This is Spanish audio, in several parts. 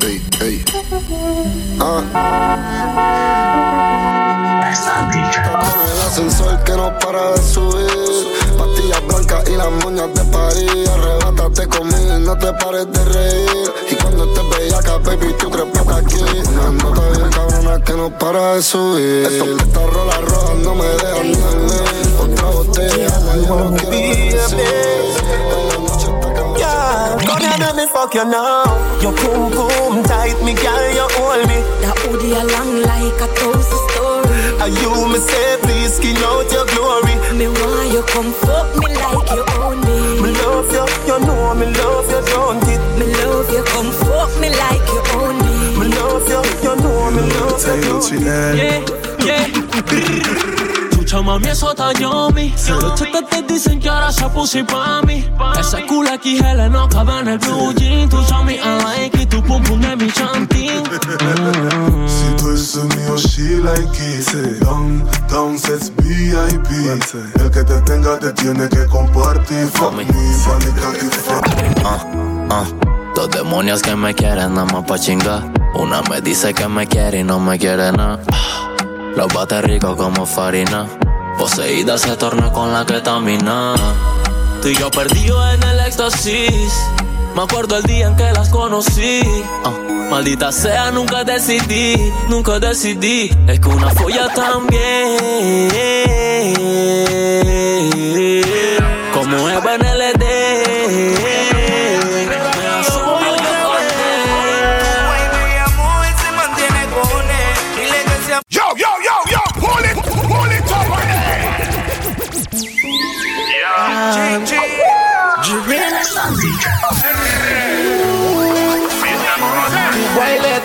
Hey, hey. Ah. Está DJ. el ascensor que no para de subir las moñas de París. Arrebatate conmigo y no te pares de reír. Y cuando te bellaca, baby, tú crees poca aquí. Una nota bien cabrona que no para de subir. Estas rolas rojas no me dejan dormir. Otra botella, yo no quiero ver you now. Your boom boom tight, me girl, you hold me. That hoodie long like a thousand story. Are you me say please skin out your glory? Me want you come fuck me like you own me. Me love you, you know me love you, don't it? Me love you, come fuck me like you own me. Me love you, you know me love you, don't it? Yeah, yeah. mami, eso está yummy. Los chetas te dicen que ahora se puso pa' mí. Ese culo aquí gel no cabe en el blue jean. Tu chami I like it, tu pum pum de mi chantín. Si tú eres mío, she like it. Down, down sets VIP. El que te tenga te tiene que compartir. Fuck me, Ah, ah. Dos demonios que me quieren nada más pa' chingar. Una me dice que me quiere y no me quiere nada. Los bate rico como farina. Poseída se torna con la que tamina. Tú y yo perdido en el éxtasis. Me acuerdo el día en que las conocí. Ah, maldita sea, nunca decidí, nunca decidí. Es que una folla también. Como Eva en el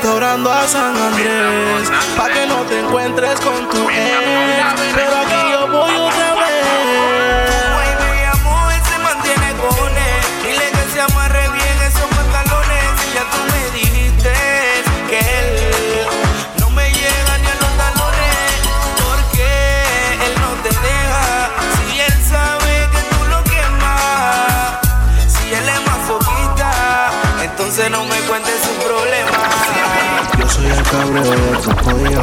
orando a San Andrés, pa' que no te encuentres con tu ex. Pero aquí yo voy otra vez. me amor, él se mantiene con él. Dile que se amarre bien esos pantalones. Y ya tú me dijiste que él no me llega ni a los talones. Porque él no te deja. Si él sabe que tú lo quemas. Si él es masoquista, entonces no me cuentes su soy el cabreo de tu pollo.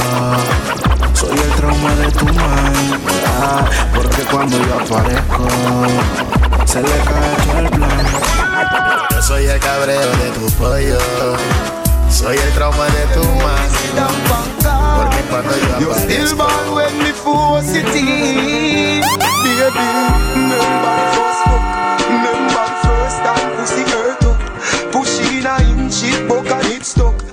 Soy el trauma de tu mind. porque cuando yo aparezco, se le cae todo el plan. Yo soy el cabreo de tu pollo. Soy el trauma de tu mind. Porque cuando yo aparezco. You still born when me force it in. Baby, remember first fuck. Remember first time pussy hurt up. Pushing a inch it, buck and it stuck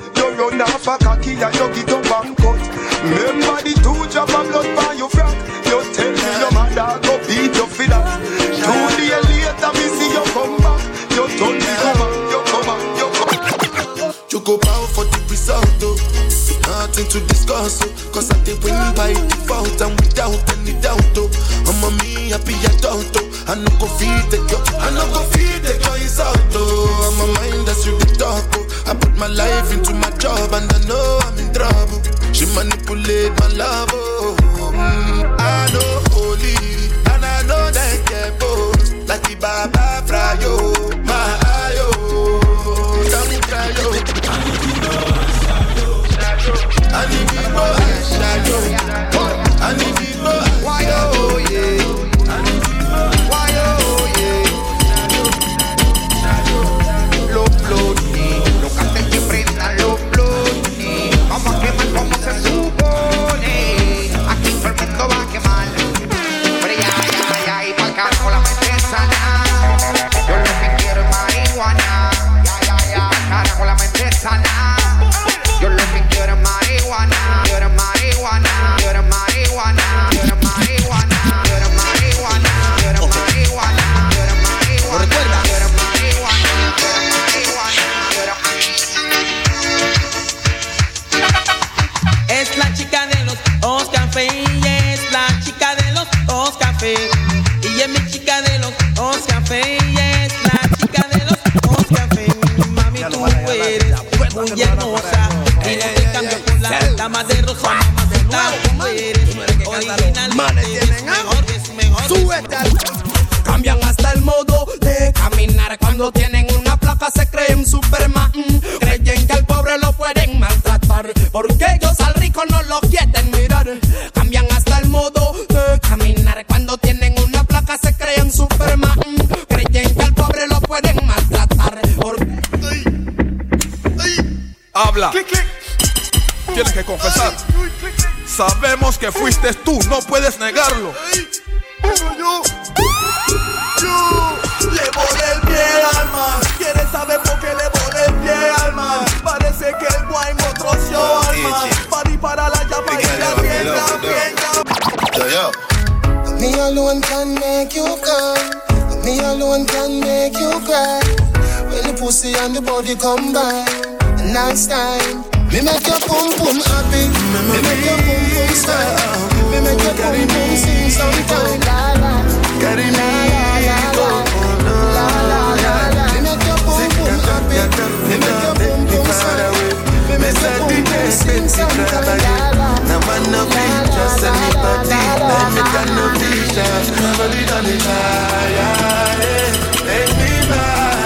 off a cocky and you get up and cut. Remember the two drop of blood by your frack. You tell me your mother go beat you for that. Two days later me see you come back. You turn me on, you come on, you come. back. You go bow for the result, oh. Nothing to discuss, oh. Cause I did win by default and without any doubt, oh. I'm a me happy adult, oh. I no go feed the girl, I no go feed the girl, my life into my job and I know I'm in trouble. She manipulate my love, oh. No lo quieren mirar. Cambian hasta el modo de caminar cuando tienen una placa se creen Superman. Creen que al pobre lo pueden maltratar Habla. Tienes que confesar. Sabemos que fuiste tú, no puedes negarlo. alone can make you come. Me alone can make you cry. When the pussy and the body combine, a nice time. Me make your pum pum happy. Me, me, me make your pum pum style. Me make your pum pum sing sometime. La la, carry me. Sing sometime, na man no be just anybody. Let me can no be. Make me mad.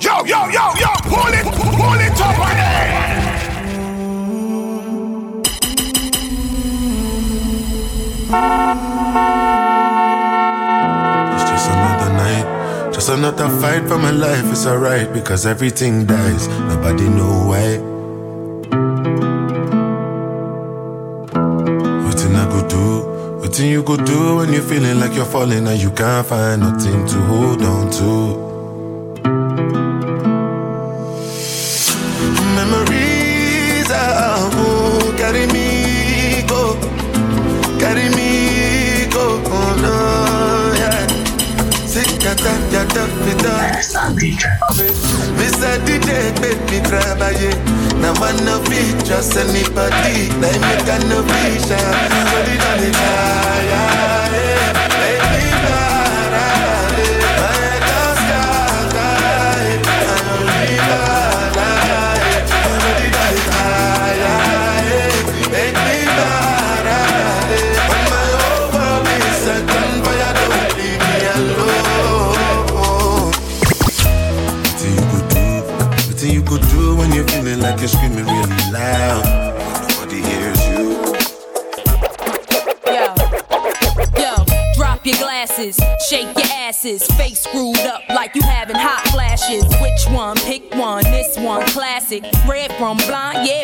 Yo, yo, yo, yo, pull it, pull it up. It's just another night, just another fight for my life. It's alright because everything dies. Nobody know why. You go do when you're feeling like you're falling and you can't find nothing to hold on to. Memories are who carry me go, carry me go. Oh no, yeah. Sick that, yeah, that, me done make me travailler. Now I no fit trust anybody. Now I make I no vision. So they don't yeah. Glasses, shake your asses, face screwed up like you having hot flashes. Which one? Pick one. This one classic. Red from blind, yeah,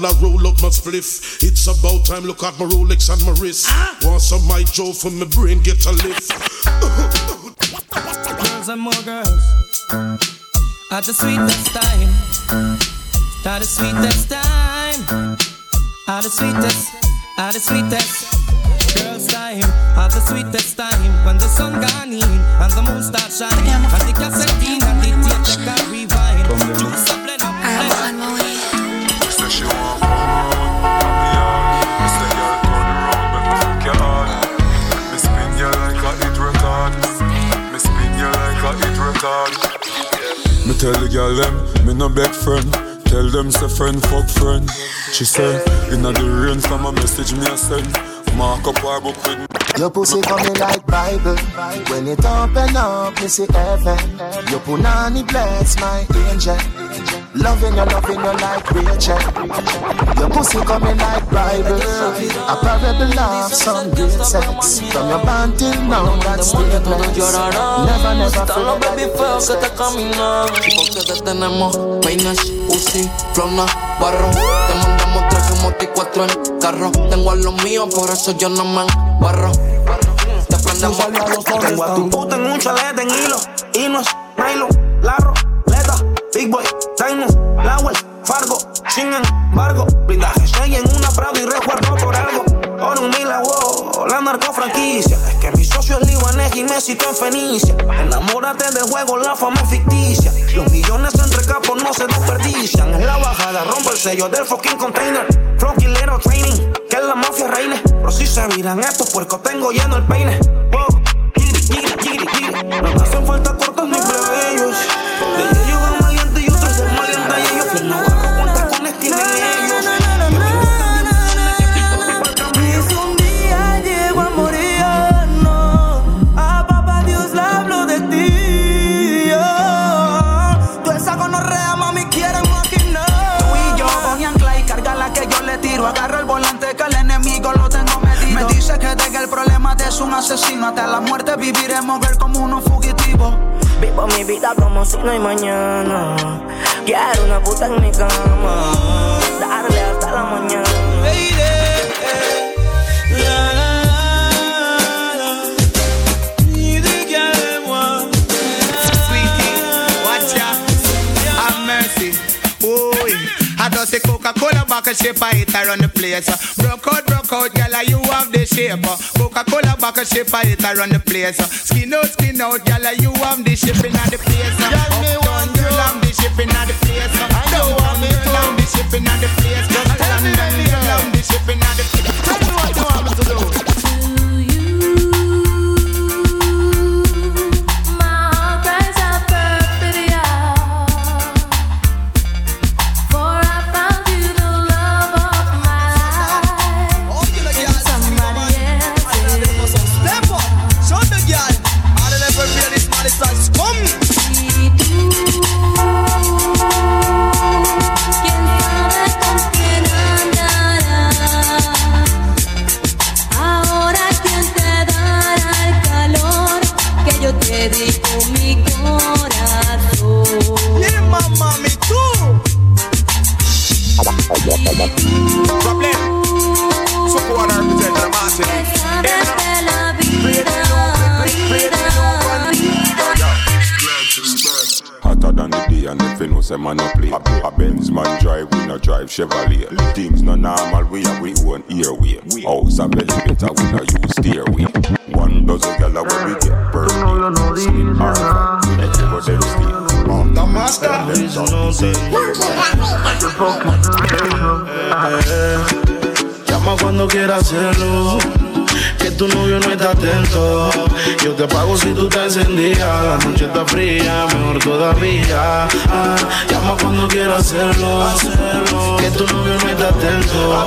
while I roll up my spliff. It's about time, look at my Rolex and my wrist. Want some my Joe for my brain get a lift. girls and more girls. At the sweetest time. At the sweetest time. At the sweetest. At the sweetest. Girls time. At the sweetest time. When the sun gone in and the moon start shining. And the cassette in and the tape they can rewind. Tell the girl them, me no beg friend. Tell them say friend fuck friend. She say, inna the rain from a message me a send. Mark up our book with. Your pussy coming like Bible. When it open up, me see heaven. Your punani bless my angel. Loving you, loving you like Rachel. Your pussy coming like Bible. A parable of some great sex. From your band till now, that's still Never, never Están los baby feos que te caminan. Porque te tenemos peines, Uzi, flona, barro. Te mandamos traje moto y cuatro en carro. Tengo a los míos, por eso yo no me barro Te prendemos Tengo a tu puta en un chalet en hilo. Y no es Big boy, Sin embargo, blindaje estoy en una Prado y resguardo por algo. Por un milagro, la narco franquicia. Es que mi socio es libanés y me cito en Fenicia. Enamórate del juego, la fama es ficticia. Los millones entre capos no se desperdician. En la bajada rompe el sello del fucking container. Flow killero training, que la mafia reine. Pero si se miran estos puercos, tengo lleno el peine. Wow, giri, giri, giri, giri. No me hacen falta cortos ni plebeyos. Asesino. Hasta la muerte viviremos ver como unos fugitivos. Vivo mi vida como si no hay mañana. Quiero una puta en mi cama. Darle hasta la mañana. Coca-Cola bottle shape I hit around the place. Broke out, broke out, girl, you have the shape. Coca-Cola bottle shape I hit around the place. Skin out, skin out, girl, you have the shape in the place. Girl, me want girl, I'm the shape in the place. I know want me girl, I'm the shape in the place. Man no play. A Benz man drive, we no drive Chevrolet. Things no normal, we have we own airway. House a elevator, we no use stairway. One dozen gala when we get birthday Slim or fat, we no go them stay The master Llama cuando quieras hacerlo. Tu novio no está atento. Yo te pago si tú te encendías. La noche está fría, mejor todavía. Ah, llama cuando quieras hacerlo. Que tu novio no está atento.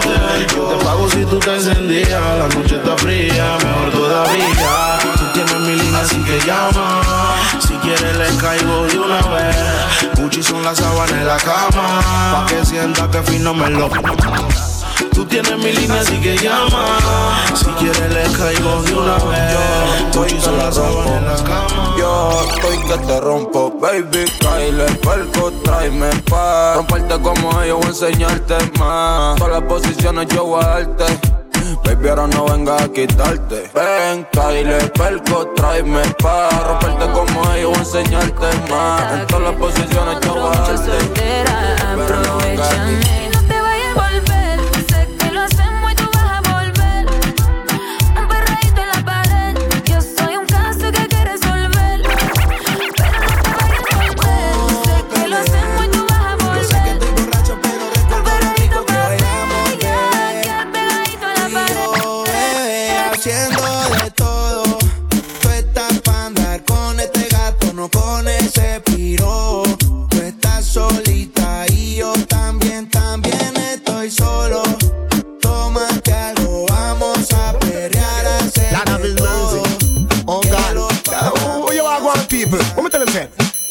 Yo te pago si tú te encendías. La noche está fría, mejor todavía. Tú tienes mi línea, así que llama. Si quieres le caigo de una vez. Gucci son las sábanas en la cama. Pa' que sienta que fino me lo. Tú tienes mi línea, así que llama. Si quieres le caigo de una vez. Gucci son las sábanas en la cama. Yo estoy que te rompo, baby, Kyle, perco, tráeme pa' Romperte como ellos, voy a enseñarte más. Todas las posiciones yo voy a darte. Baby, ahora no venga a quitarte. Ven, Kyle, perco, tráeme pa' Romperte como ellos, voy a enseñarte más. En todas las posiciones yo voy a darte. Pero no venga a quitarte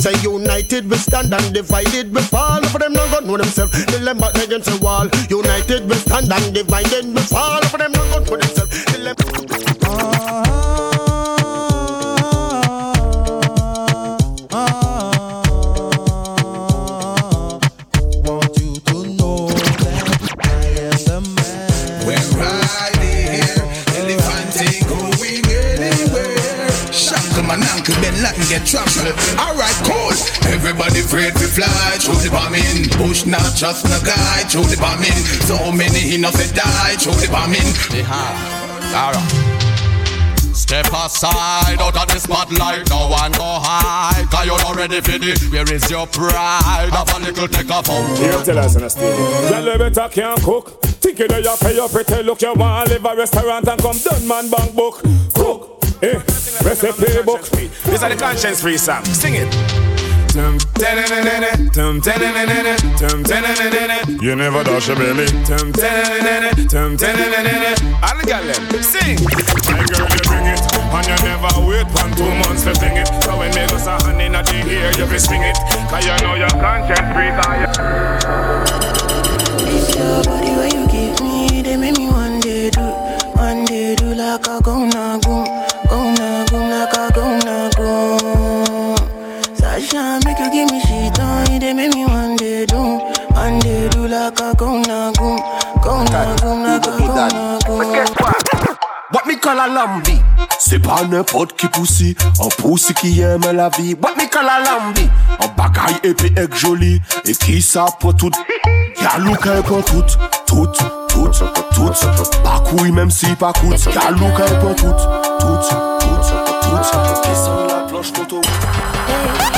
say? Say united we stand and divided we fall. For them not gonna know themselves. They them against the wall. United we stand and divided we fall. For them not gonna know themselves. They them We're riding, elephant going anywhere. Shackle man, uncle Ben Latin get trampled. Alright, cool. Everybody afraid to fly through the bombing. Push not just no guy through the bombing. So many innocent die through the bombing. Alright. Step aside out of the spotlight, no one go high. Cause you're not ready for the, where is your pride? Have a little take a phone. You tell us on a stage. Girl, you better can cook. Think you know you pay your pretty look. You want to live a restaurant and come done man bank book. Cook, eh, recipe book. These are the conscience free song. Sing it. You never dash your belly. All the girl them, sing. My girl, you bring it, and you never wait one two months to bring it. So when me go a hand in the ear, you be swing it. Cause you know your conscience free, cause you... It's your body where you give me, they make me one day do, one day do like a go na a go na goom. What me call a lambi? C'est pas n'importe qui poussi Un poussi qui aime la vie. What me call a lambi? Un bagaille épais et joli. Et qui ça pour tout? Y'a look un pour tout. Tout, tout, tout. Pas couille même si pas coûte. Y'a look un pour tout. Tout, tout, tout. Descends la planche photo Estaba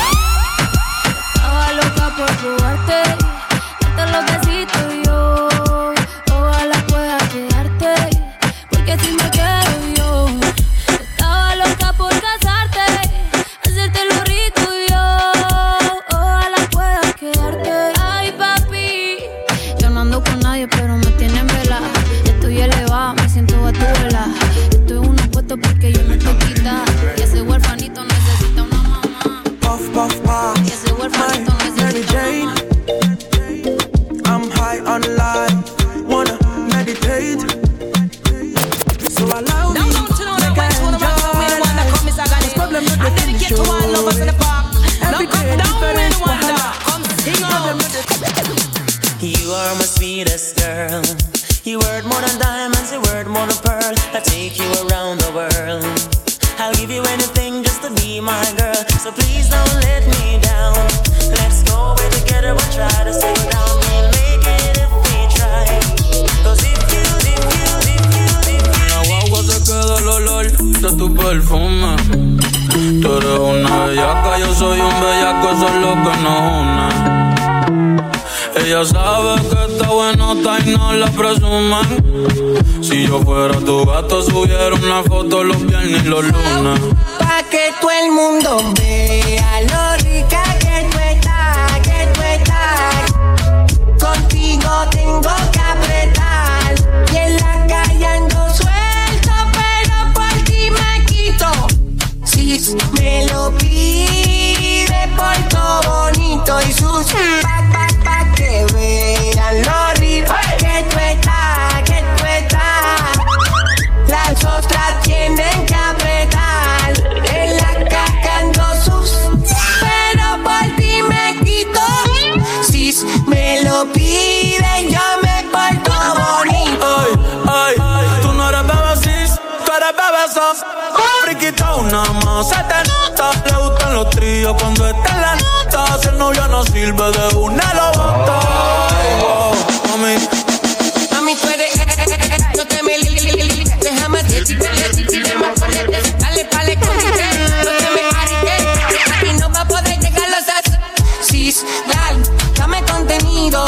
Ella sabe que está buenota y no la presumen. Si yo fuera tu gato, subiera una foto los viernes y los lunes. Pa' que todo el mundo vea lo rica que tú estás, que tú estás. Contigo tengo que apretar. Y en la calle ando suelto, pero por ti me quito. Si me lo pide por todo bonito y sucio. Que vean lo rica que tú estás, que tú estás. Las otras tienen que apretar En la caca ando sus Pero por ti me quito Si me lo piden yo me porto bonito Ay, ay, tú no eres bebé sis, tú eres bebé soft. Friquita una más, se te nota. Le gustan los tríos cuando la nota. Si el novio no sirve de una, lo bota. Wow, mami, Mami tú eres No te me li- li- li- li- Déjame Dale pale con No te me arriesgues Aquí no va a poder llegar los as Sis, dale, dame contenido.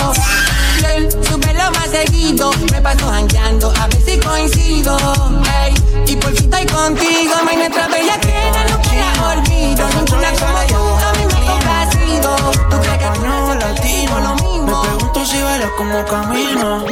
Lel, Súbelo más seguido. Me paso jangueando a ver si coincido. Ey, y por si estoy contigo. Mi nuestra bella queda no queda olvido. Ninguna como tú si bailas como camino.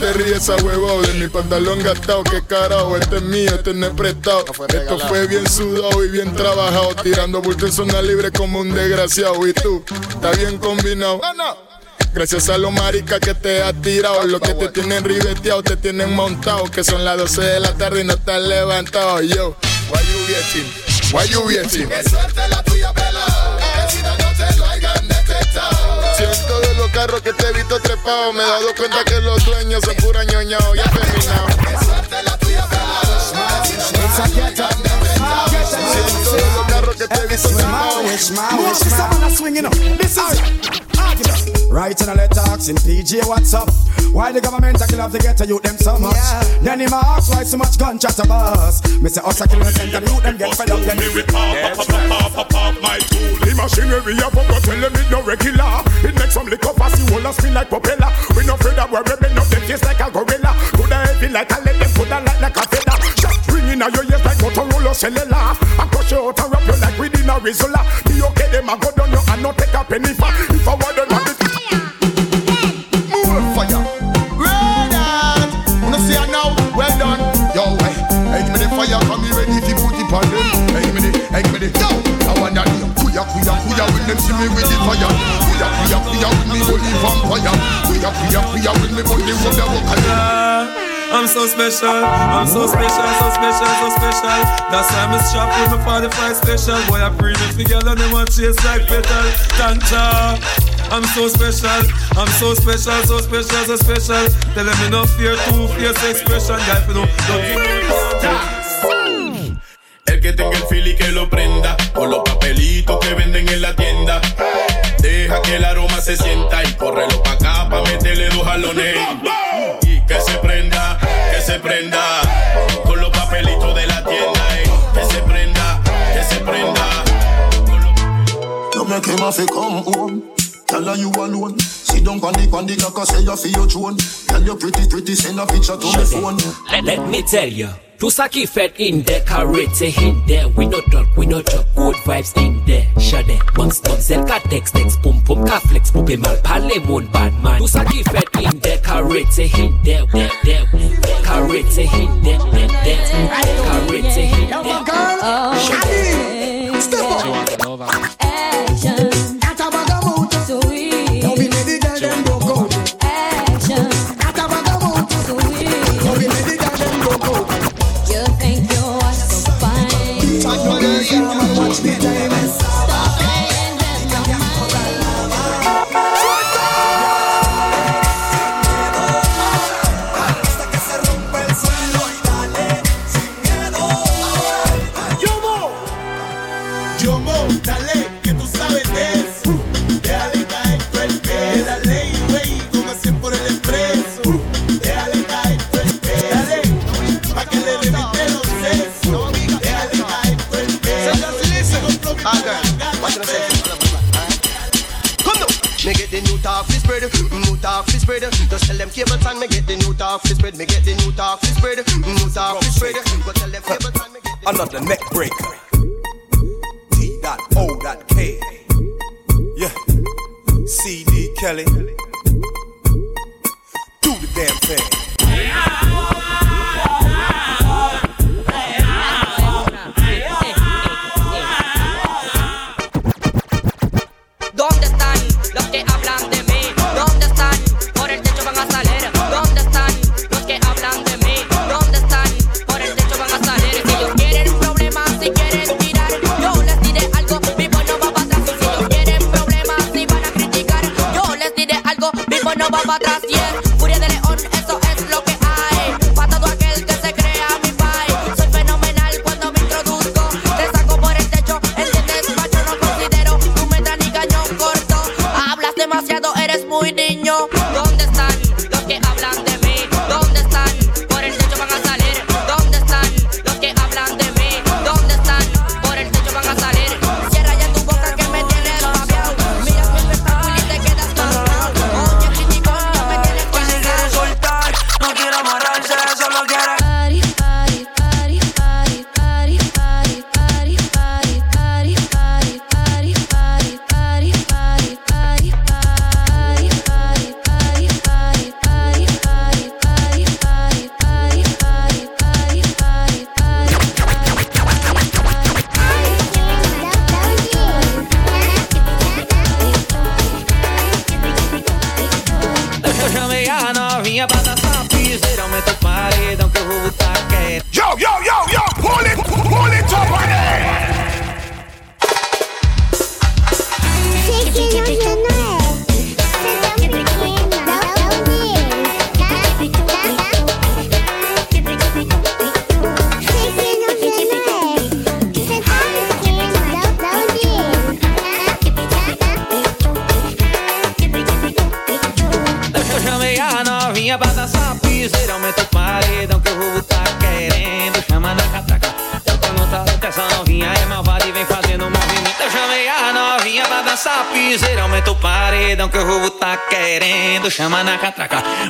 Te ríes a huevo? De mi pantalón gastado, qué carajo, este es mío, este no es prestado. Esto fue bien sudado y bien trabajado, tirando bulto en zona libre como un desgraciado. Y tú, está bien combinado. Gracias a los maricas que te has tirado, los que te tienen ribeteado, te tienen montado, que son las 12 de la tarde y no estás levantado. Yo, why you waiting? Why you suerte la carros que te he visto trepado, me he dado cuenta que los dueños son pura ñoñao, ya terminado. Qué suerte la tuya, pelado. Siento de los carros que te he visto trepado. This is argument. Right and let talks in PJ, what's up? Why the government a kill off to get to youth them so much? Then him a ask why so much gun chat a bust. Me say us a kill the center, youth them get fed up. Then we pop, pop, pop, pop, pop, my tool. The machinery up up, but tell them it no regular. It makes some liquor pass, you all a spin like propeller. We no afraid that we're ripping up them face like a gorilla. Coulda heavy like a lead, them coulda light like a feather. Shot ringing out your ears like Motorola cellular. I crush you out and wrap you like within a Rizzola. Be okay, them a go down you and not take a penny for. Them see me with the fire. Kuya, kuya, kuya, with me holy vampire. Kuya, kuya, kuya, with me body from the walk I'm so special, I'm so special, so special, so special. That's why I'm strapped with my 45 special. Boy, I bring it together, they want chase like petal. Tanta. I'm so special, I'm so special, so special, so special. Tell them me no fear, two fierce expression. Guy, you know, don't y que lo prenda Con los papelitos que venden en la tienda Deja que el aroma se sienta Y córrelo pa' acá pa' meterle dos jalones Y que se prenda, que se prenda Con los papelitos de la tienda eh. Que se prenda, que se prenda You make him a fi come home. Tell her you alone. Sit down on the on the like I say you feel your drone. Tell you pretty pretty send a picture to my phone. Let, let me tell you. Tusaki fed in there, carrots a hint there. We no talk, we no talk. good vibes in there. Shade, bumps, bumps, elka, text, text, pum, pum, ka flex, pupe mal, pale, moon, bad man. Tusaki fed in there, carrots a hint there, there, there. Carrots a hint there, there, there. Carrots a hint there. Girl, oh, Shade, step up. Come now, me get the new talk fi spread, mm, new talk fi spread. Just tell them cable time, me get the new talk fi spread, me get the new talk fi spread, mm, new talk fi spread. Go tell them cable time, me get Another neck breaker. T dot O dot K. Yeah. CD Kelly. Do the damn thing. Para atrás.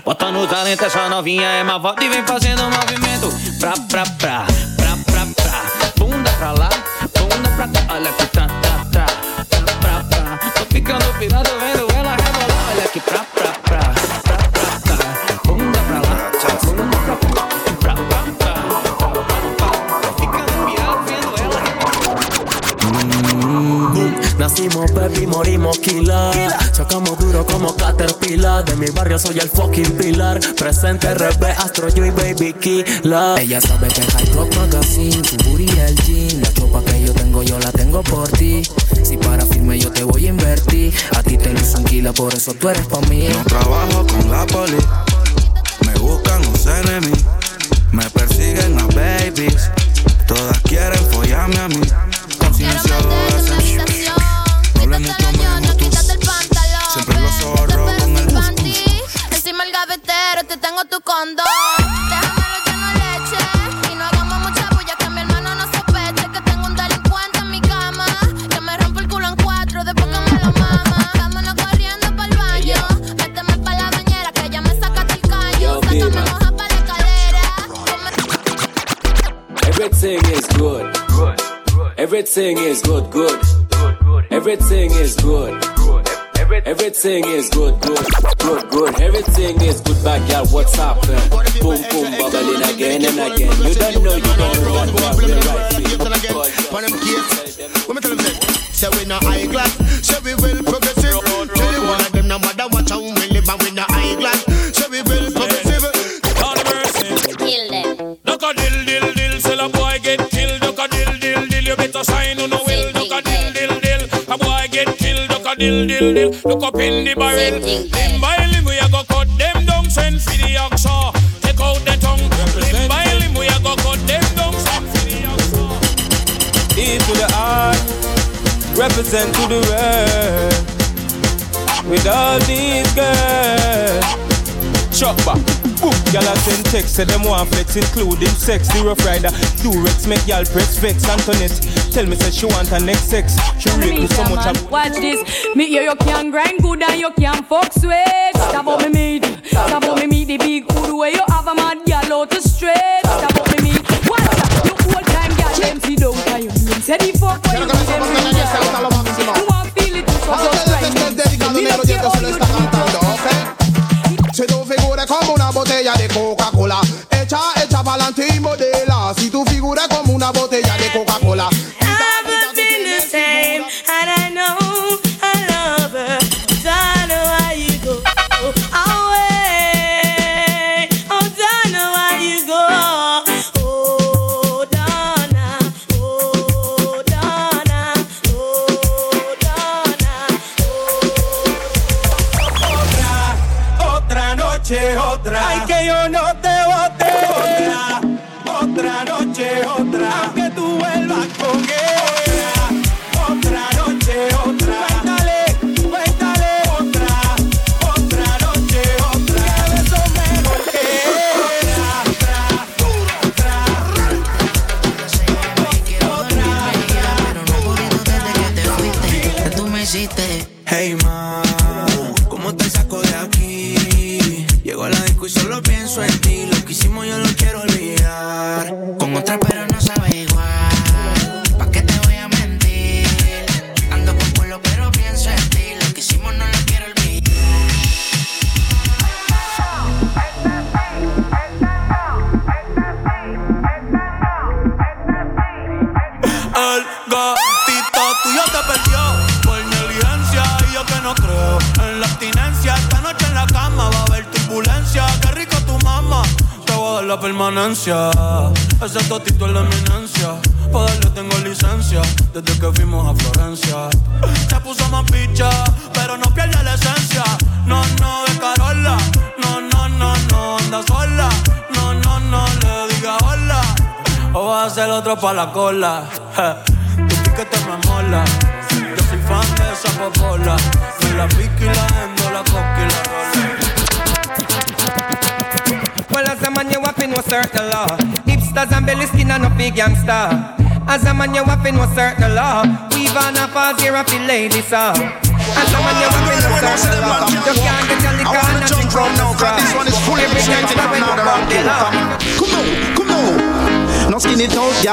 Bota no talento, essa novinha é malvada e vem fazendo movimento. Pra, pra, pra, pra, pra, pra. Bunda pra lá, bunda pra cá. Olha que tá, tá, tá. Pra, pra, pra. Tô ficando pirado vendo ela rebolar. Olha que pra. Nacimos baby, morimos killer. Chocamos duro como Caterpillar. De mi barrio soy el fucking pilar. Presente RB, Astro yo y Baby Killer. Ella sabe que High Rock Magazine, su booty el jean. La chopa que yo tengo, yo la tengo por ti. Si para firme yo te voy a invertir. A ti te lo tranquila, por eso tú eres pa' mí. No trabajo con la poli. Me buscan los enemigos. Me persiguen las babies. Todas quieren follarme a mí. Con silenciador tengo tu condón. Déjamelo lleno de leche. Y no hagamos mucha bulla que mi hermano no sospeche que tengo un delincuente en mi cama. Que me rompe el culo en cuatro después que me lo mama. Vámonos corriendo pa'l baño. Méteme pa' la bañera que ya me sacaste el callo. Sácame moja pa' la escalera. Everything is good. Everything is good, good. Everything is good. Everything is good, good, good, good. Everything is good, bad girl. What's happening? Boom, boom, bubbling again and again. You don't know, you don't know that boy. We're right here. When them kids, when me tell them this, say we no high class, say we well dill dill dill, look up in the barrel. Limb by limb, we a go cut them down, send for the oxa. Take out the tongue. Limb by limb, we a go cut them down, send for the oxa. E to the I, represent to the world. With all these girls, chuck back. Boom, y'all a send text, say them want flex, including sex. The rough rider, Durex, make y'all press vex. Antoinette, tell me say she want her next sex. She rate me so much. I- Watch this. Me hear you can grind good and you can fuck sweet. Stop up me meat. Stop up me meat the big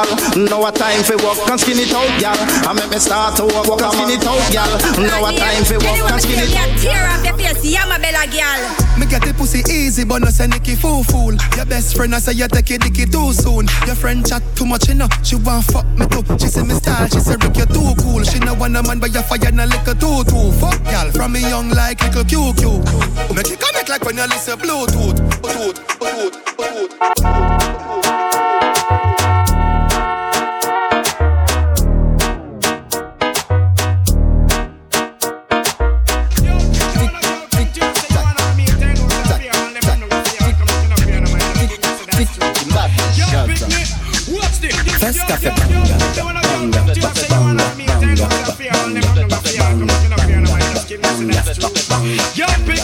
gal. No a time for walk and skin it out, gal. I make me start to walk, walk and skin it out, gal. No a time for walk and skin it out. Tear off your face, yeah, my bella girl. Me get the pussy easy, but no say Nicky fool fool. Your best friend I say you take it dicky too soon. Your friend chat too much, you know. She want fuck me too. She say me style, she say Rick you too cool. She no want a man, but you fire na liquor too too. Fuck y'all from me young like little QQ. Make it connect like when you listen Bluetooth. Bluetooth, Bluetooth, Bluetooth. Fest café banga, banga, banga, Yo, pick.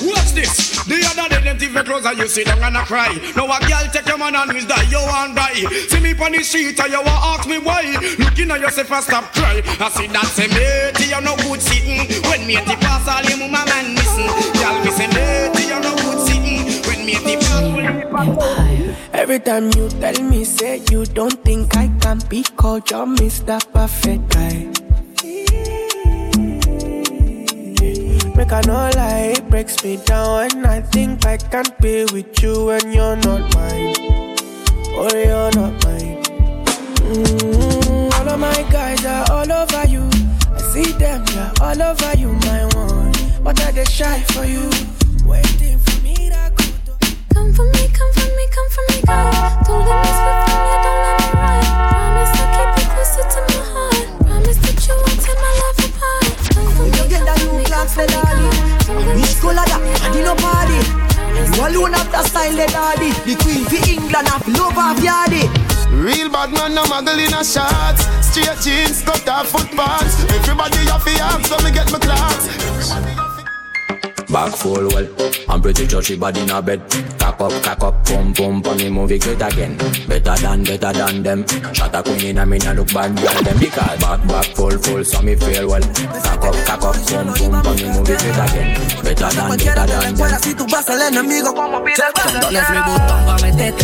What's this? The other day, them your clothes and you sit down and a cry. Now a girl take your man and who's that you want buy. See me on the street and you want ask me why. Looking at yourself and stop cry. I see that say matey, you no good sitting. When me the pass all you mama man missing. Girl, me say matey, you no good sitting. When me the pass. Every time you tell me, say you don't think I can be called your Mr. Perfect guy. Make I no lie, it breaks me down when I think I can't be with you when you're not mine. Oh, you're not mine. Mm, all of my guys are all over you. I see them, yeah, all over you, my one. But I get shy for you. Waiting for. Come for me, come for me, come God. Don't let me slip from you, don't let me run. Promise I'll keep you closer to my heart. Promise that you won't tear my love apart. Come for me, get that come for new me, class, come for me, daddy. God. Don't Which color that? from you, no party. You alone have the style, the daddy. The queen for England, have love of yardy. Real bad man, no muggle in a shots. Straight jeans, cut off foot pants. Everybody have the arms, so me get my class. Back full well, I'm pretty sure she body in a bed. Cock up, cock up, pump, pump, and me movie great again. Better than, better than them. Shot a queen in a me nah look bad than them. Because back, back full, full, so me feel well. Cock up, cock up, pump, pump, and me movie great again. Better than, better than them. Si tú vas al enemigo, como pide ¿Dónde es mi botón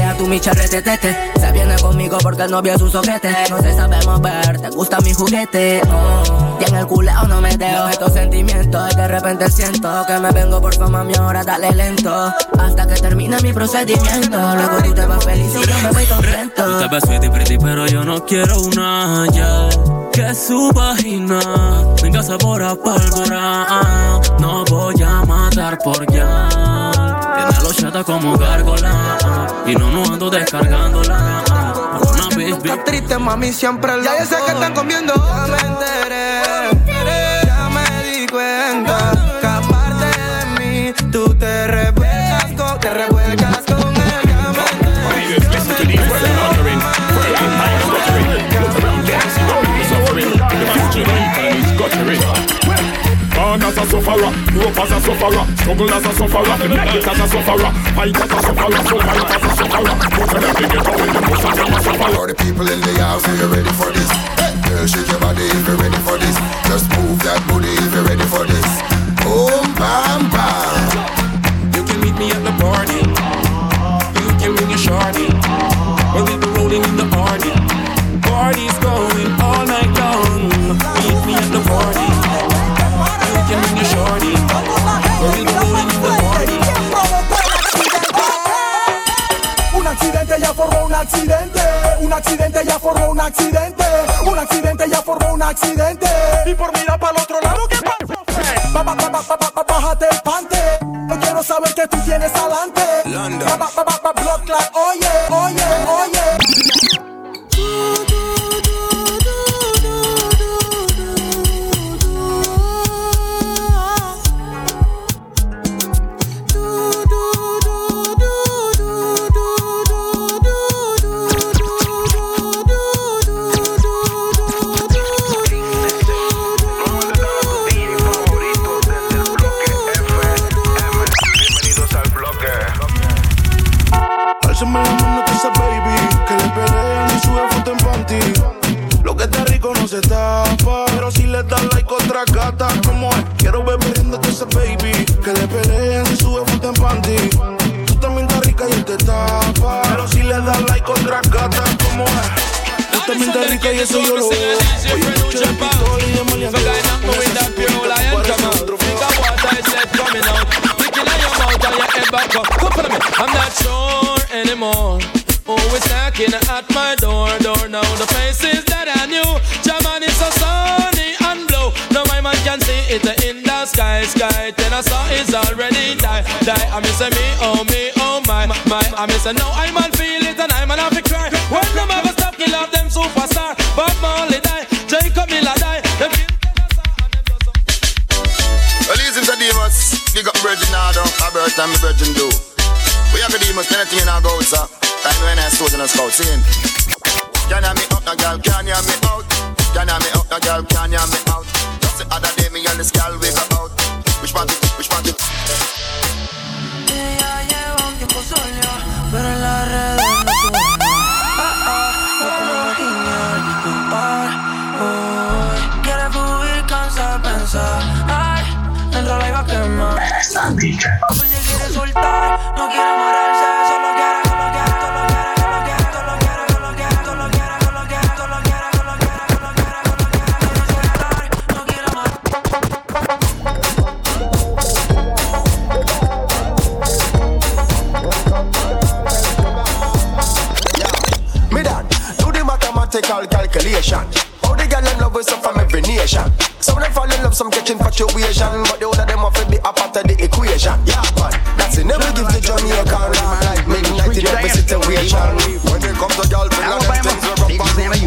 a tu micha retetete? Se viene conmigo porque el novio es un soquete No se sabe mover, te gusta mi juguete oh. Y en el culeo no me dejo estos sentimientos de repente siento que me vengo por fama mi hora dale lento Hasta que termine mi procedimiento Luego tú te vas feliz y yo me voy contento Tú te ves pretty, pretty, pero yo no quiero una ya que su vagina tenga sabor a pólvora. No voy a matar por ya. Tiene los chata como gárgola y no no ando descargándola. Una bitch. triste, mami, siempre lo Ya yo sé que están comiendo. Ya te revuelcas con Born as a sufferer, grow up as a sufferer, struggle as a sufferer, make as a sufferer, fight as a sufferer, so fight as a sufferer. Put ghetto in the the people in the house, are you ready for this? Girl, shake your body if you're ready for this. Just move that booty if you're ready for this. Boom, bam, bam. Party. You can bring your shorty. Well, we'll be rolling in the party. Party's going all night long. Meet me at the party. You can bring your shorty. Well, we'll be rolling in the party. Un accidente ya formó un accidente. Un accidente ya formó un accidente. Un accidente ya formó un accidente. Y por mirar para tienes adelante. Ba, ba, ba, ba, blood clot, oh, oye, oye. Oh, it in the sky, sky. Then I saw it's already die, die. I miss me, oh me, oh my, my. I'm miss no, I man feel it and I man have to cry. When them ever stop, kill off them superstar. Bob Marley die, Jacob Miller die. Them kill Well, easy to Demas. Big up Virgin Nardo. A birth time, the Virgin do. We have the demons, anything in our go, sir. Time when I stores in a scout scene. Can you me out, a girl? Can you me out? Can you me out, a girl? Can you me out? Just the other me and this girl we go out. Which party? Which party? Ella lleva un tiempo sola, pero en las redes no sube. Ah, ah, no puedo guiñar, ah, oh. Quiere fluir, cansa de pensar. Ay, dentro la iba a quemar. Oye, quiere soltar, no quiere amarrarse, mathematical calculation. How the girl them love us up from every nation. Some them fall in love, some catching fluctuation, but the older them have to be a part of the equation. Yeah, man, that's it. Never give the Jamaican like midnight in every situation. When it comes to girl, them things we rock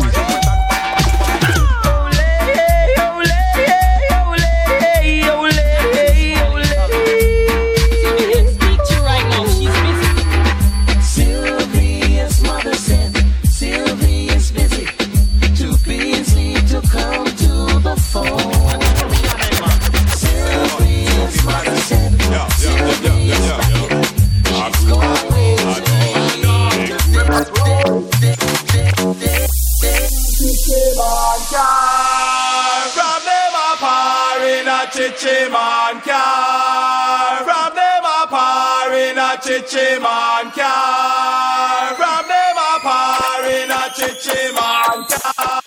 Chichi man car. From them a par in a chichi man car. From them a par in a chichi man car.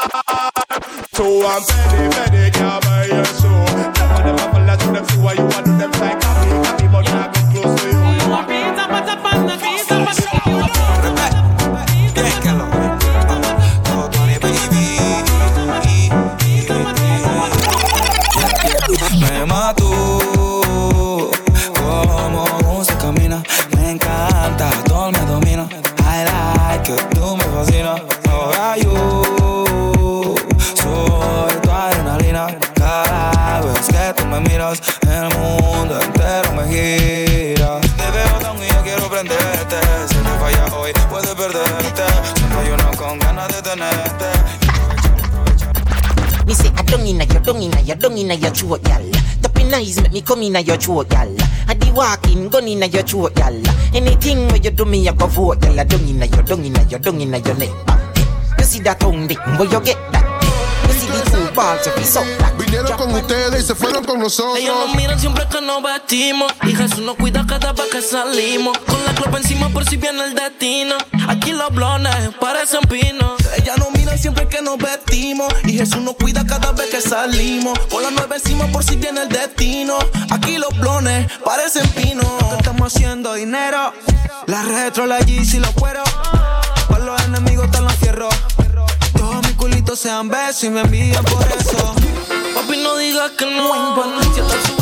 So I'm petty, petty can't buy sure. Some of them a follow, some them see what you are como se camina. Me encanta, todo me domina. I like it, tú me fascinas. Ahora yo soy tu adrenalina. Cada vez que tú me miras, el mundo entero me gira. Te veo tan y yo quiero prenderte. Si te falla hoy, puedes perderte. Siempre hay uno con ganas de tenerte. Me say I don't inna your, don't inna your, don't inna your. Tapping eyes make me come inna your throat, gal. Walking, gun inna your throat, gal. Anything where you do me, I go vote, gal. I don't inna your, don't inna your, don't inna your neck. You see that tongue dick, where you get that? You see the two balls of his up. Vinieron con ustedes y se fueron con nosotros. Ellos nos miran siempre que nos vestimos. Y Jesús nos cuida cada vez que salimos. Con la copa encima por si viene el destino. Aquí los blones parecen pinos. Siempre que nos vestimos y Jesús nos cuida cada vez que salimos. Con la nueve encima por si viene el destino. Aquí los blones parecen pinos. Estamos haciendo dinero. La retro, la Yeezy, los cueros. Para los enemigos están los fierros. Todos mis culitos sean besos y me envían por eso. Papi, no digas que no. Si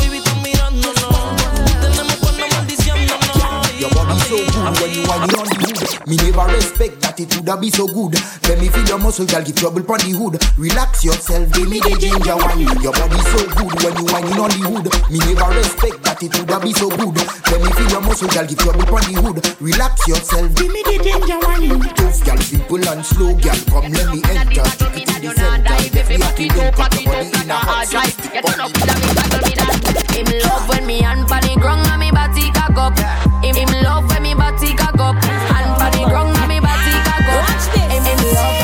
so good. And when you whining on the hood, me never respect that it woulda be so good. Let me feel your muscle, girl, give trouble pon the hood. Relax yourself, give me the ginger wine. Your body so good when you whining on the hood. Me never respect that it woulda be so good. Let me feel your muscle, girl, give trouble pon the hood. Relax yourself, give me the ginger wine. Tough, girl, simple and slow, girl, come let me enter. Stick it to the center, if you have to do, cut your in a hot drive. Get on up, me, me, me, me, me, me, me, me, me, me, me, me, me, me, me, me, me, body cock up. Hand pan the ground and me body cock up. Watch this. Him, him love.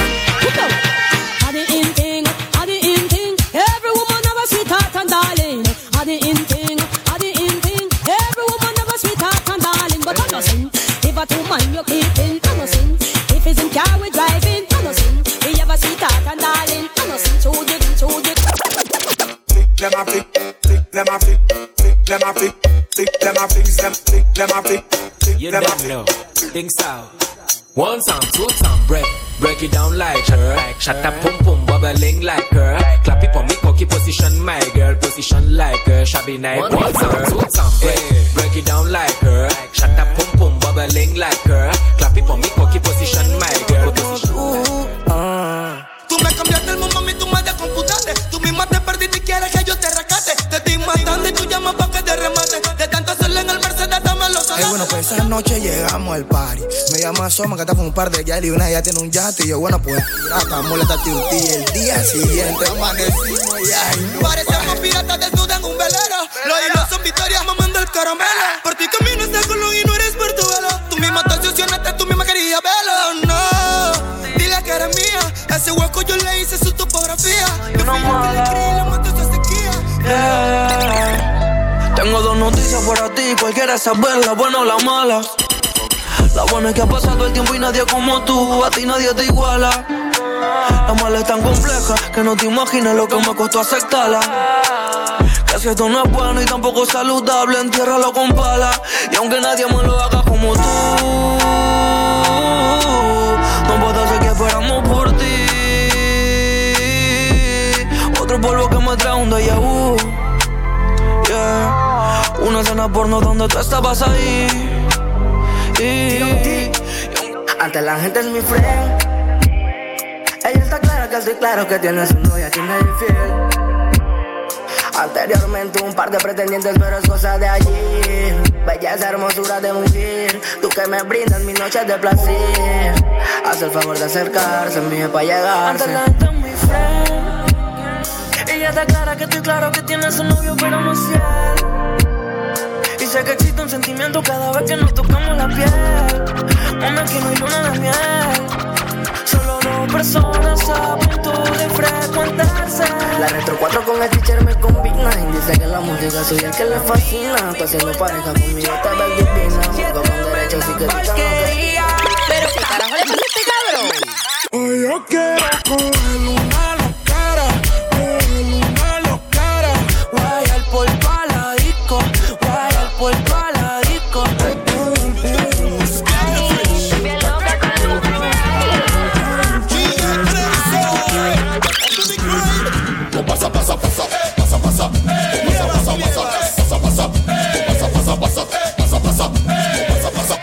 Had the in thing, had the in thing. Every woman have a sweetheart and darling. Had the in thing, had the in thing. Every woman have a sweetheart and darling. But I'm not sin. If a two man you keeping, I'm not sin. If it's in car we driving, I'm not sin. We have a sweetheart and darling. I'm not sin. Choose it, choose it. Them a flick, flick, them a flick, flick, them a flick, flick, them a flick, them flick, them a flick, flick, You them a don't know. Think so. One time, two time, break. Break it down like her. Shut up, pum pum, bubbling like her. Clap it for me, cocky position, my girl. Position like her. Shabby night. One time, two time, break. Break it down like her. Shut up, pum pum, bubbling like her. Clap it for me, cocky position, my girl. Position. Noche llegamos al party. Me llama Soma, que está con un par de gal y una ya tiene un yate. Y yo, bueno, pues, tati un día. El día siguiente amanecimos ya. ay, no. Parecemos piratas desnudos en un velero. Los hilos son victorias mamando el caramelo. Por ti camino este colón y no eres Portobelo. Tú misma te obsesionaste, tú misma querías verlo. No, dile que eres mía. Ese hueco yo le hice su topografía. Yo fui yo que le escribí la maté esa sequía. Yeah. Tengo dos noticias para ti, cualquiera saber la buena o la mala. La buena es que ha pasado el tiempo y nadie como tú, a ti nadie te iguala. La mala es tan compleja que no te imaginas lo que me costó aceptarla. Que si esto no es bueno y tampoco saludable, entiérralo con pala. Y aunque nadie me lo haga como tú, no puedo hacer que esperamos por ti. Otro polvo que me trae un déjà. Una escena porno donde tú estabas ahí. Y- Ante la gente es mi friend. Ella está clara que estoy claro que tiene su novia, que me es infiel. Anteriormente un par de pretendientes, pero es cosa de allí. Belleza, hermosura de mujer. Tú que me brindas mis noches de placer. Haz el favor de acercarse, mí para llegarse. Ante la gente es mi friend. Ella está clara que estoy claro que tiene su novio, pero no es fiel. Sé que existe un sentimiento cada vez que nos tocamos la piel. Mami, aquí no hay luna de miel. Solo dos personas a punto de frecuentarse. La retro 4 con el teacher me combina Y dice que la música soy el que le fascina Tú haciendo pareja conmigo te ves divina Con derecho sí que tú Pero qué carajo le pasa a este cabrón. Hoy yo quiero coger una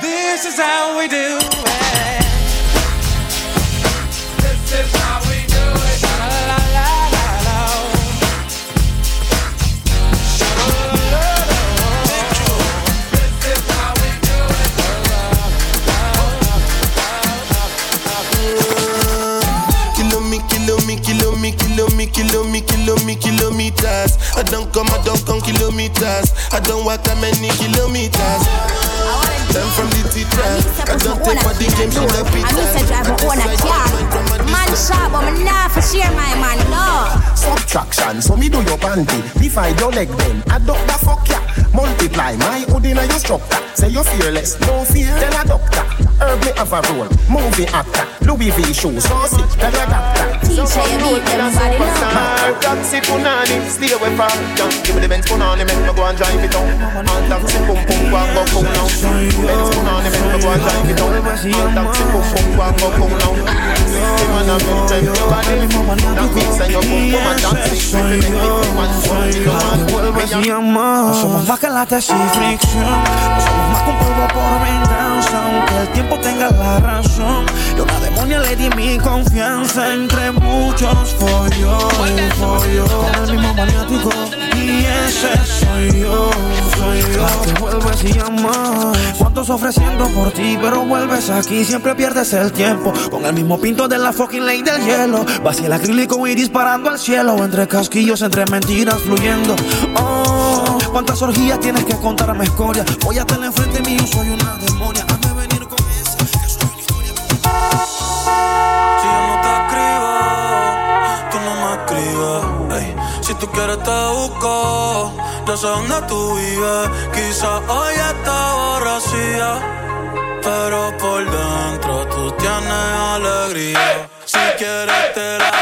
This is how we do I don't walk that many kilometers. Them from the teachers. I don't take for the game, she love it. I used to drive my own a car. Man shop, but me nah for share my man, no. Subtraction, so me do your panty. Divide your leg then. Adopt the fuck ya. Multiply my hood in your structure. Say you're fearless, no fear. Tell a doctor. Herb me have a role. Movie actor. Louis V shoes. So sick, tell a doctor. You beat everybody now. Taxi punani, stay away from John. Give me the Benz punani, make me go and drive it on. And taxi pum pum go and go cool now. Benz punani, make me go and drive it on. And taxi pum pum go and go cool now. No somos más que latas y fricción. No somos más que un polvo por venganza. Aunque el tiempo tenga la razón. Yo una demonia le di mi confianza. Entre muchos follos. Con el mismo maniático. Y ese soy yo, soy yo. Te vuelves y llamas. ¿Cuántos ofreciendo por ti? Pero vuelves aquí. Siempre pierdes el tiempo. Con el mismo pinto de la fucking ley del hielo. Vacía el acrílico y disparando al cielo. Entre casquillos, entre mentiras fluyendo. Oh, cuántas orgías tienes que contarme escoria. Voy a tener enfrente mío, soy una demonia. Hazme venir con esa, que soy una historia. Si yo no te escribo, tú no me escribes. ey. Si tú quieres te busco, yo sé dónde tú vives. Quizás hoy está borracía, pero por dentro tú tienes alegría. Si quieres te la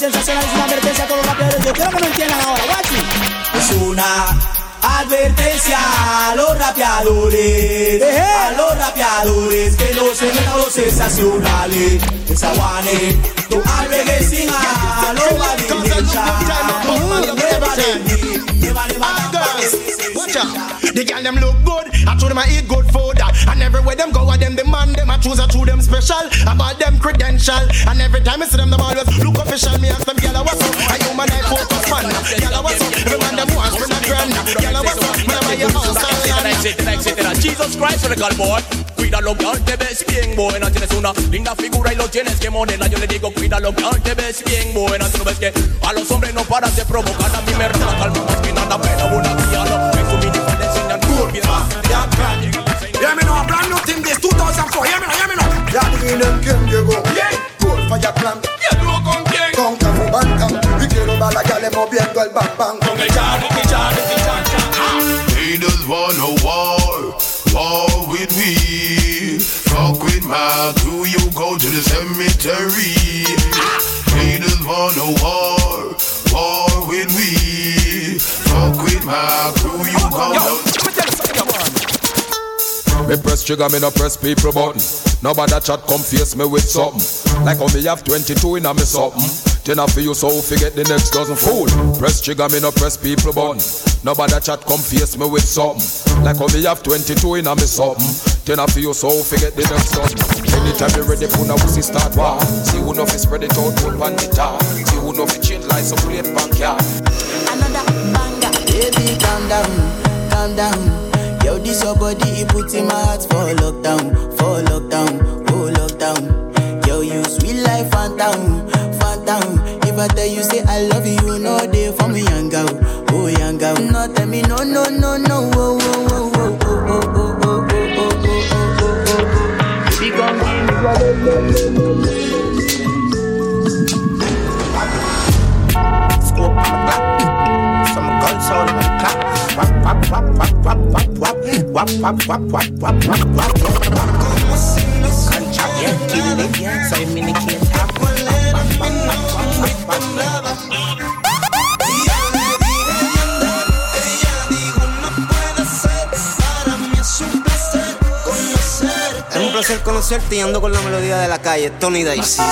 sensacional, es una advertencia a los rapeadores. Yo quiero que me entiendan ahora, guachi. Es una advertencia a los rapeadores, a los rapeadores que no se metan los sensacionales. Desaguane, tu albergue sin a los valientes, no prueba Watch out. The girl them look good. I told them I eat good food. Ah. And everywhere them go, I them demand them. I choose I choose them special. About them credential. And every time I see them, them always look official. Me ask them, girl, I what's up? I human I focus man. Girl, I what's up? Every man them wants spend a grand. Girl, I what's up? Me buy your house and land. Jesus Christ, regal boy. Cuídalo, que te ves bien buena. Tienes una linda figura y lo tienes que modela. Yo le digo, cuídalo, que te ves bien buena. Tú no ves que a los hombres no paras de provocar. A mí me rata calma más que nada, pero una guialo. En su minifalda le enseñan curvia. Yeah, me a brand new thing this 2004. Yeah, me yeah. Yeah, the name King Diego. Yeah. Gold Fire Clan. Yeah, tú con quién? Con Cafu Bantam. Y quiero ver la gale moviendo el bang bang. Con el Charlie, Charlie, Charlie. Haters wanna war, war. Fuck with my crew, you go to the cemetery. Haters wanna war, war with me. Fuck with my crew, you go to Me press trigger, me no press people button. Nobody chat come face me with something. Like how me have 22 in a me something. Then I feel you so forget the next dozen fool. Press trigger, me no press people button. Nobody chat come face me with something. Like how me have 22 in a me something. Then I feel you so forget the next dozen. Anytime you ready, put a wussy start war. See who know fi spread it out, put on the jar. See who know fi change like some plate backyard. Another banger. Baby, calm down, calm down. Yo, this your body, it puts in my heart for lockdown, for lockdown, oh lockdown. Yo, you sweet life, phantom, phantom. If I tell you say I love you, know they for me, young girl, oh young girl. No, tell me no, no, no, no, oh, oh, oh, oh, oh, oh, oh, oh, oh, oh, oh, oh, oh. Some guns all on the clock. Wap, wap, wap, wap, wap, wap, wap. Wap, wap, wap, wap, wap, wap, wap, wap. Placer conocerte y ando con la melodía de la calle, Tony Dice.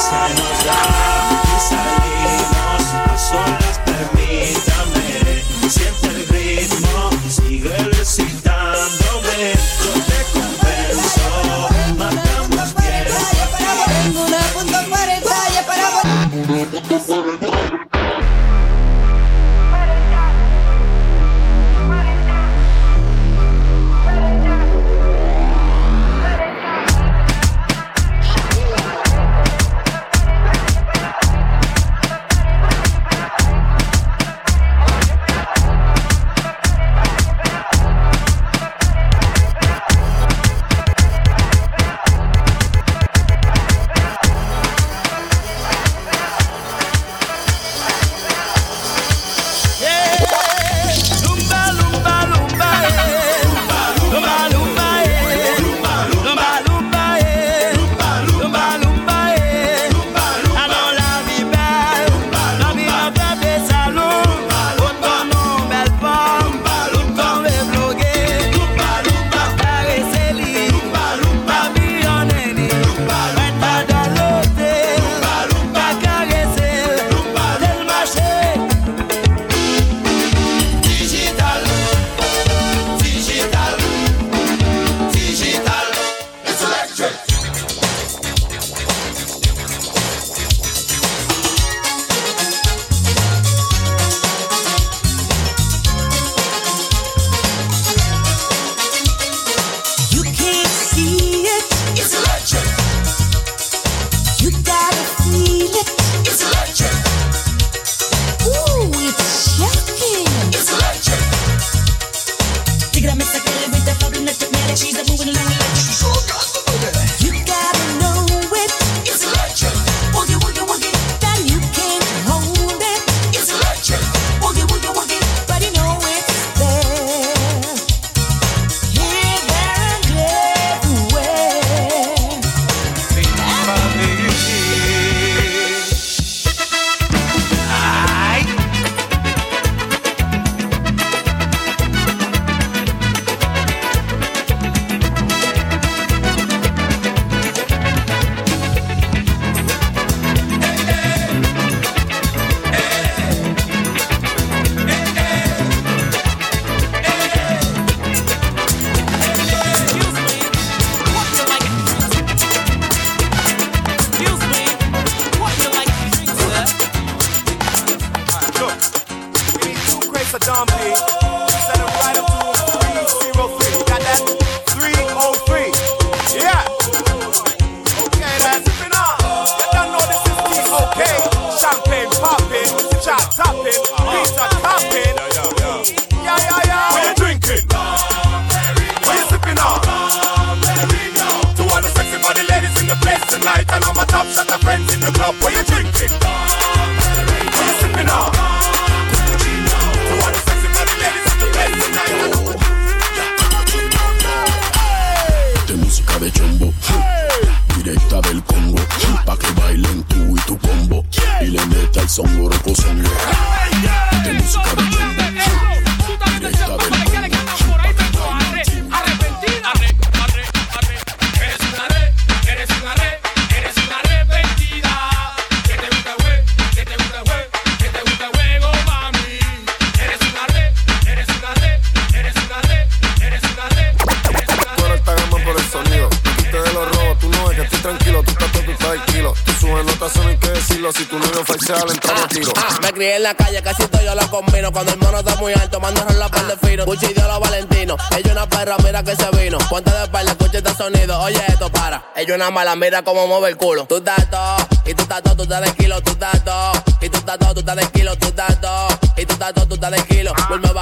Una mala, mira cómo mueve el culo. Tú estás todo, y tú estás todo, tú estás de kilo, tú estás todo. Y tú estás todo, tú estás de kilo, tú estás todo. Y tú estás todo, tú estás de kilo. Vuelve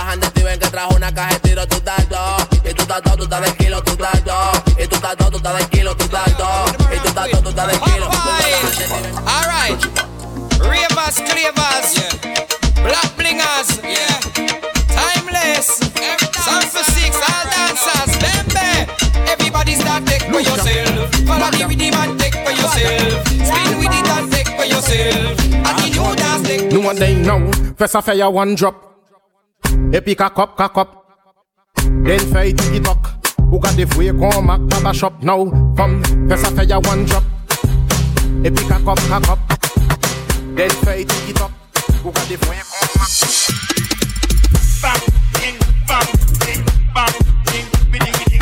First I fire one drop. Epic a cup, cock up. Then fire tiki talk. Who got the free come back baba shop now? Come, first I fire one drop. Epic a cup, cock up. Then fire tiki talk. Who got the free come back? Titi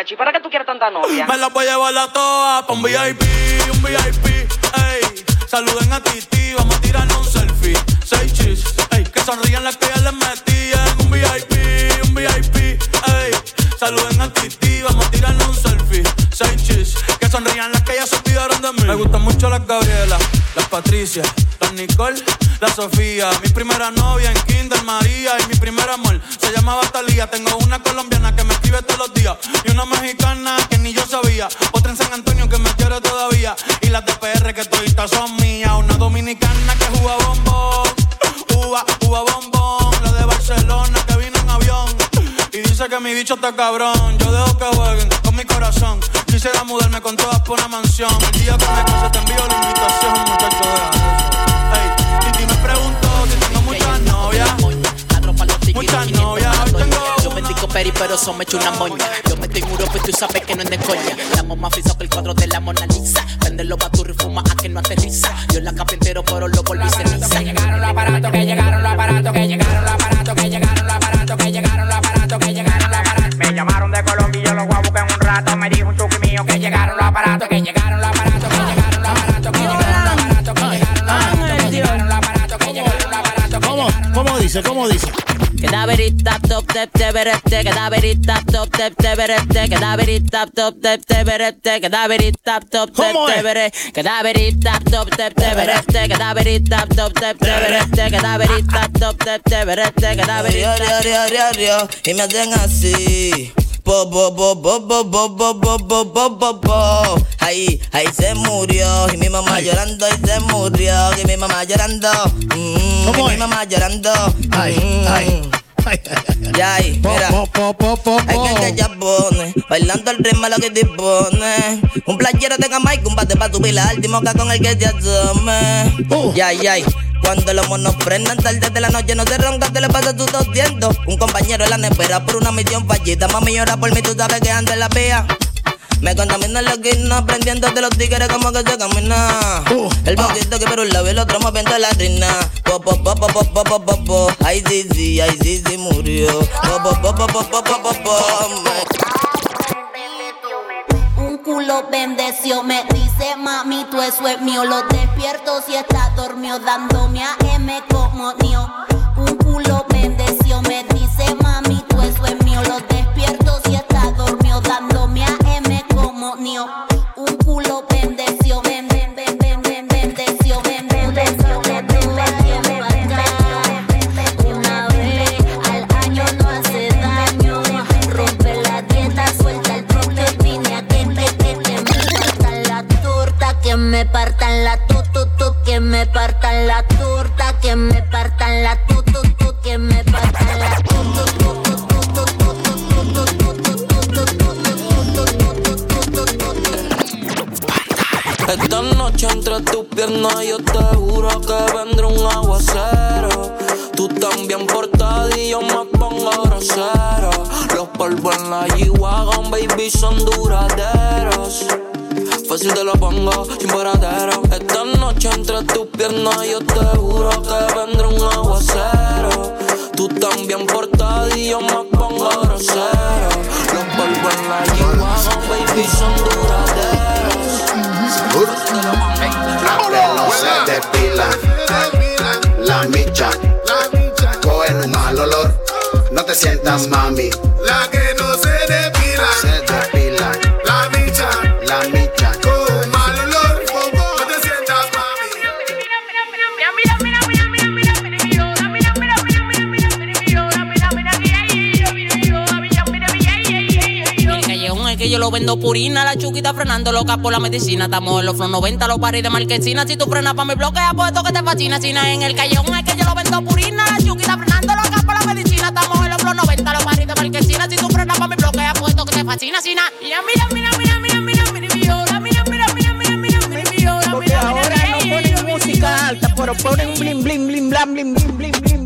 acá, muchacho, ¿y para qué tú quieres tanta novia? Me la voy a llevar a todas pa' un VIP, un VIP, ey. Saluden a Titi, vamos a tirarnos un selfie. Seis chis, ey. Que sonrían las que ya les metí en un VIP, un VIP, ey. Saluden a Titi, vamos a tirarnos un selfie. Seis chis, que sonrían las que ya se olvidaron de mí. Me gustan mucho las Gabriela, Patricia, las Nicole, la Sofía. Mi primera novia en Kinder María y mi primer amor se llamaba Talía. Tengo una colombiana que me escribe todos los días y una mexicana que ni yo sabía. Otra en San Antonio que me quiere todavía y las de PR que toditas son mías. Una dominicana que juega bombón, uva, uva bombón. La de Barcelona que vino en avión y dice que mi bicho está cabrón. Yo dejo que jueguen con mi corazón. Quisiera mudarme con todas por una mansión. El día que me case te envío la invitación, pero eso me echa una moña. Yo me estoy en Europa y tú sabes que no es de coña. Estamos más frisos que el cuadro de la Mona Lisa. Vende los baturros y fuma a que no aterriza. Yo la carpintero, pero loco lo hice ceniza. Llegaron los aparatos, que llegaron los aparatos, que llegaron los aparatos, que llegaron los aparatos, que llegaron los aparatos, que llegaron los aparatos. Me llamaron de Colombia y yo los voy a buscar en un rato. Me dijo un chuki mío que llegaron los aparatos, que llegaron los aparatos, que llegaron los aparatos, que llegaron los aparatos, que llegaron los aparatos, que llegaron los aparatos, que llegaron los aparatos. ¿Cómo? ¿Cómo dice? ¿Cómo dice? Kedaverita top tep teberete, kedaverita top tep teberete, kedaverita top tep teberete, kedaverita top tep tebere, kedaverita top tep teberete, kedaverita top tep teberete, kedaverita top tep teberete, kedaverita. Río, río, río, río, río, y me hacen así. Po, po, po, po, po, po, po, po, po, po, po, po. Ahí, ahí se murió. Y mi mamá llorando, y se murió. Y mi mamá llorando. Mm, y mi mamá llorando. Ay, ay. Ya, ahí, mira. Hay que ya pone, bailando el ritmo lo que dispone. Un playero de Jamaica, un bate pa' subir la última con el que te asome. Ya, ya, cuando los monos frenan tarde de la noche no se ronca, te le pasa tú tosiendo. Un compañero en la nevera por una misión fallida. Mami llora por mí, tú sabes que anda en la vía. Me contamina la esquina, prendiendo de los tigres como que se camina. El poquito que por un lado y el otro moviendo la rina. Po, po, po, po, po, po, po, po, po. Ay, sí, sí, ay, sí, sí, murió. Po, po, po, po, po, po, po, po, po. Un culo bendeció. Me dice, mami, tú eso es mío. Lo despierto si está dormido, dándome a M como mío. Un culo bendeció. Me dice, Un culo bendeció. Ben, ben, ben, ben, ben, bendeció. Ben, ben, bendeció. Ben, ben, bendeció. Ben, ben, bendeció. Una vez al año no hace daño. Rompe la dieta, suelta el trote. Vine a que, que, que, que me partan la torta. Que me partan la tu, Que me partan la torta. Que me partan la tu, noche entre tus piernas yo te juro que vendrá un aguacero. Tú también portada y yo me pongo grosero. Los polvos en la G-Wagon, baby, son duraderos. Fácil te lo pongo, sin paradero. Esta noche entre tus piernas yo te juro que vendrá un aguacero. Tú también portada y yo me pongo grosero. Los polvos en la G-Wagon, baby, son duraderos. Se depila, la micha, coge un mal olor. No te sientas mami, La que no yo lo vendo purina, la chuquita frenando loca por la medicina. Estamos en los flow 90, los paris de marquesina. Si tú frenas pa' mi bloquea, pues esto que te fascina. Sina en el callejón es que yo lo vendo purina, la chuquita frenando loca por la medicina. Estamos en los flow 90, los paris de marquesina. Si tú frenas pa' mi bloquea, pues esto que te fascina. Sina, mira, mira, mira, mira, mira, mira, mira, mira, mira, mira, mira, mira, mira, mira, mira, ponen música alta, pero ponen bling bling bling blam bling bling bling bling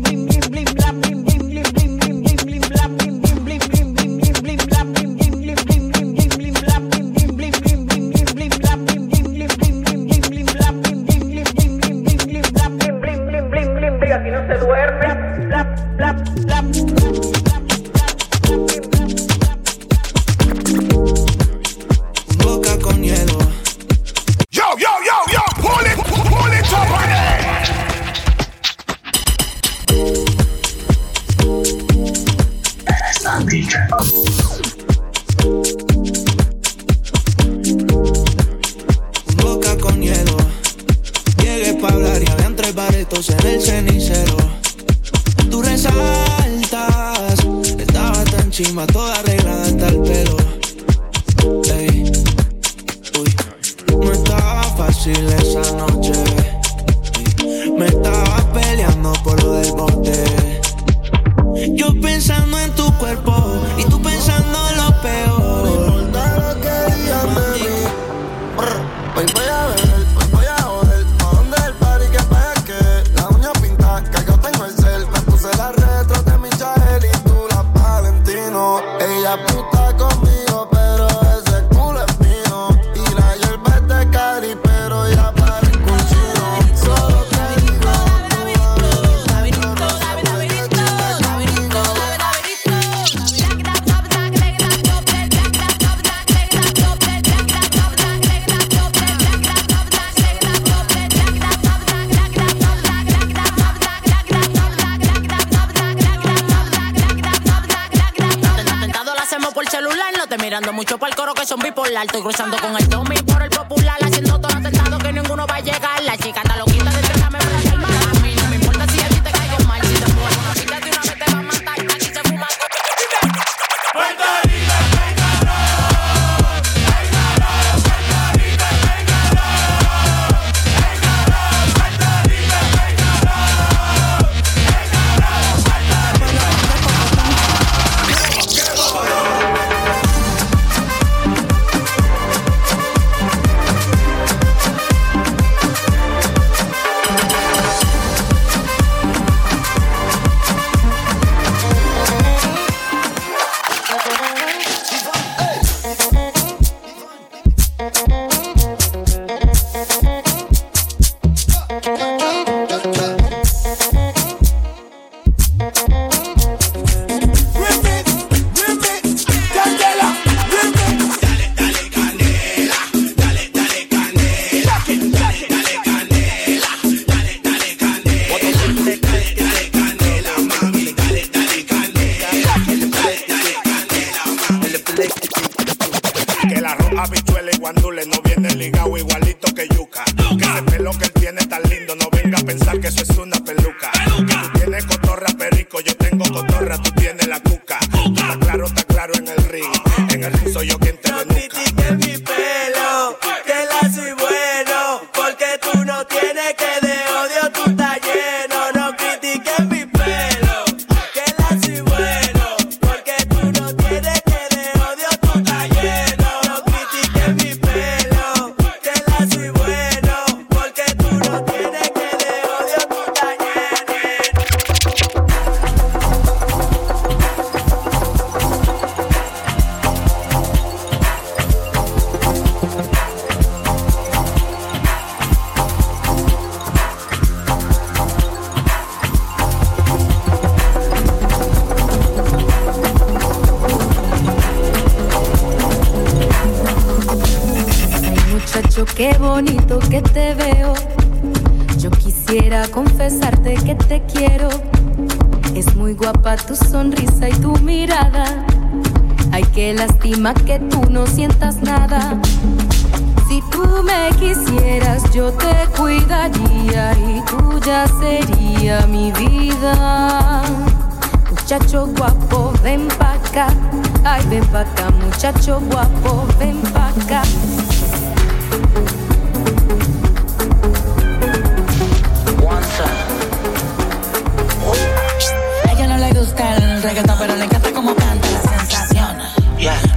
reggaetón, pero le encanta como canta la sensación.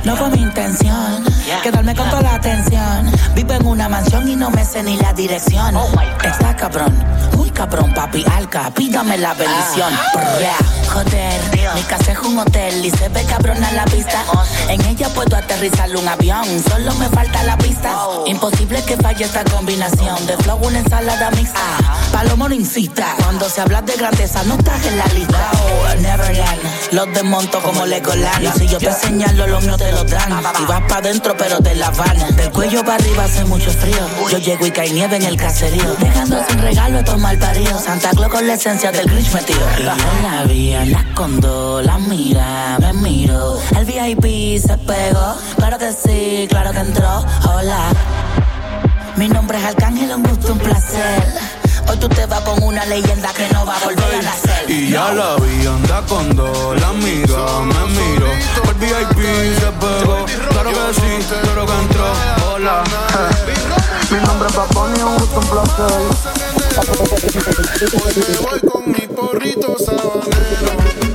No fue mi intención quedarme con toda la atención. Vivo en una mansión y no me sé ni la dirección. Está cabrón, muy cabrón, papi alca. Pídame la bendición. Mi casa es un hotel y se ve cabrona la vista. En ella puedo aterrizar un avión, solo me falta la pista. Imposible que falle esta combinación de flow, una ensalada mixta. Palomo no incita, cuando se habla de grandeza no estás en la lista. Oh, Neverland, los desmonto como Legoland. Y si yo te señalo, los míos te lo dan. Y vas pa' dentro, pero te la van. Del cuello para arriba hace mucho frío. Yo llego y cae nieve en el caserío. Dejando sin regalo estos mal paridos. Santa Claus con la esencia del Grinch metido. Y la condo, la mira, me miro. El VIP se pegó. Claro que sí, claro que entró. Hola. Mi nombre es Arcángel, un gusto, un placer. Hoy tú te vas con una leyenda que no va a volver a nacer. Y ya la vi, anda con dos, la mira, me miro. El VIP se pegó, claro que sí, claro que entró. Hola, Mi nombre es Paponi, un gusto, un placer. Me voy con mi porrito sabanero.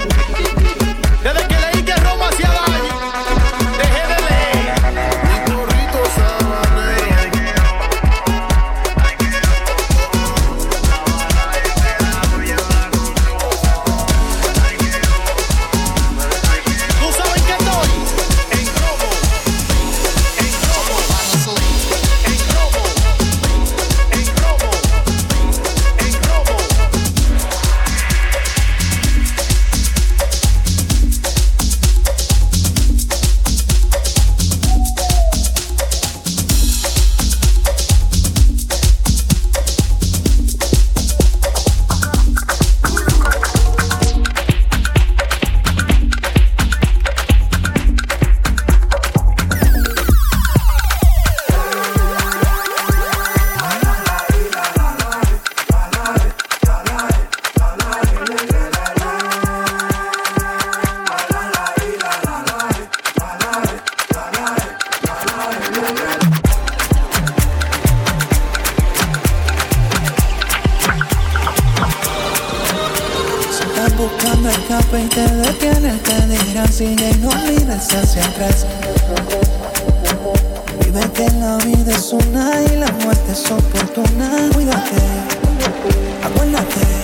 La vida es una y la muerte es oportuna. Cuídate, acuérdate.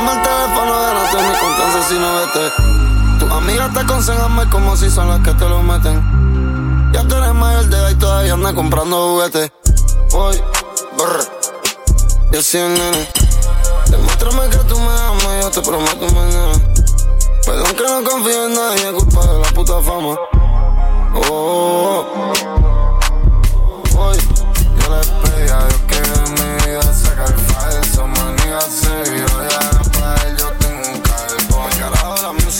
Dame el teléfono de no confianza si no vete. Tus amigas te aconsejan mal como si son las que te lo meten. Ya tú eres mayor de edad y todavía andas comprando juguetes. Hoy, brr, yo soy el nene. Demuéstrame que tú me amas, yo te prometo mañana. Perdón que no confío en nadie, es culpa de la puta fama. Oh, oh. Hoy, yo le pedí a Dios que de mi vida sacar falso, manía, se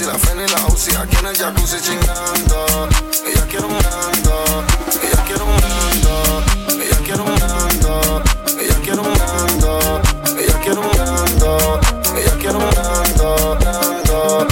Si la fen y la UCI aquí en el jacuzzi chingando. Ella quiere un ando, ella quiere un ando, ella quiere un ando, ella quiere un ando, ella quiere un ella quiere un ando.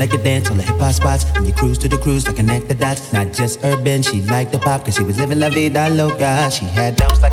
like to dance on the hip hop spots. When you cruise to the cruise, I connect the dots. Not just urban, she liked the pop, cause she was living la vida loca. She had those like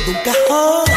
todo un cajón.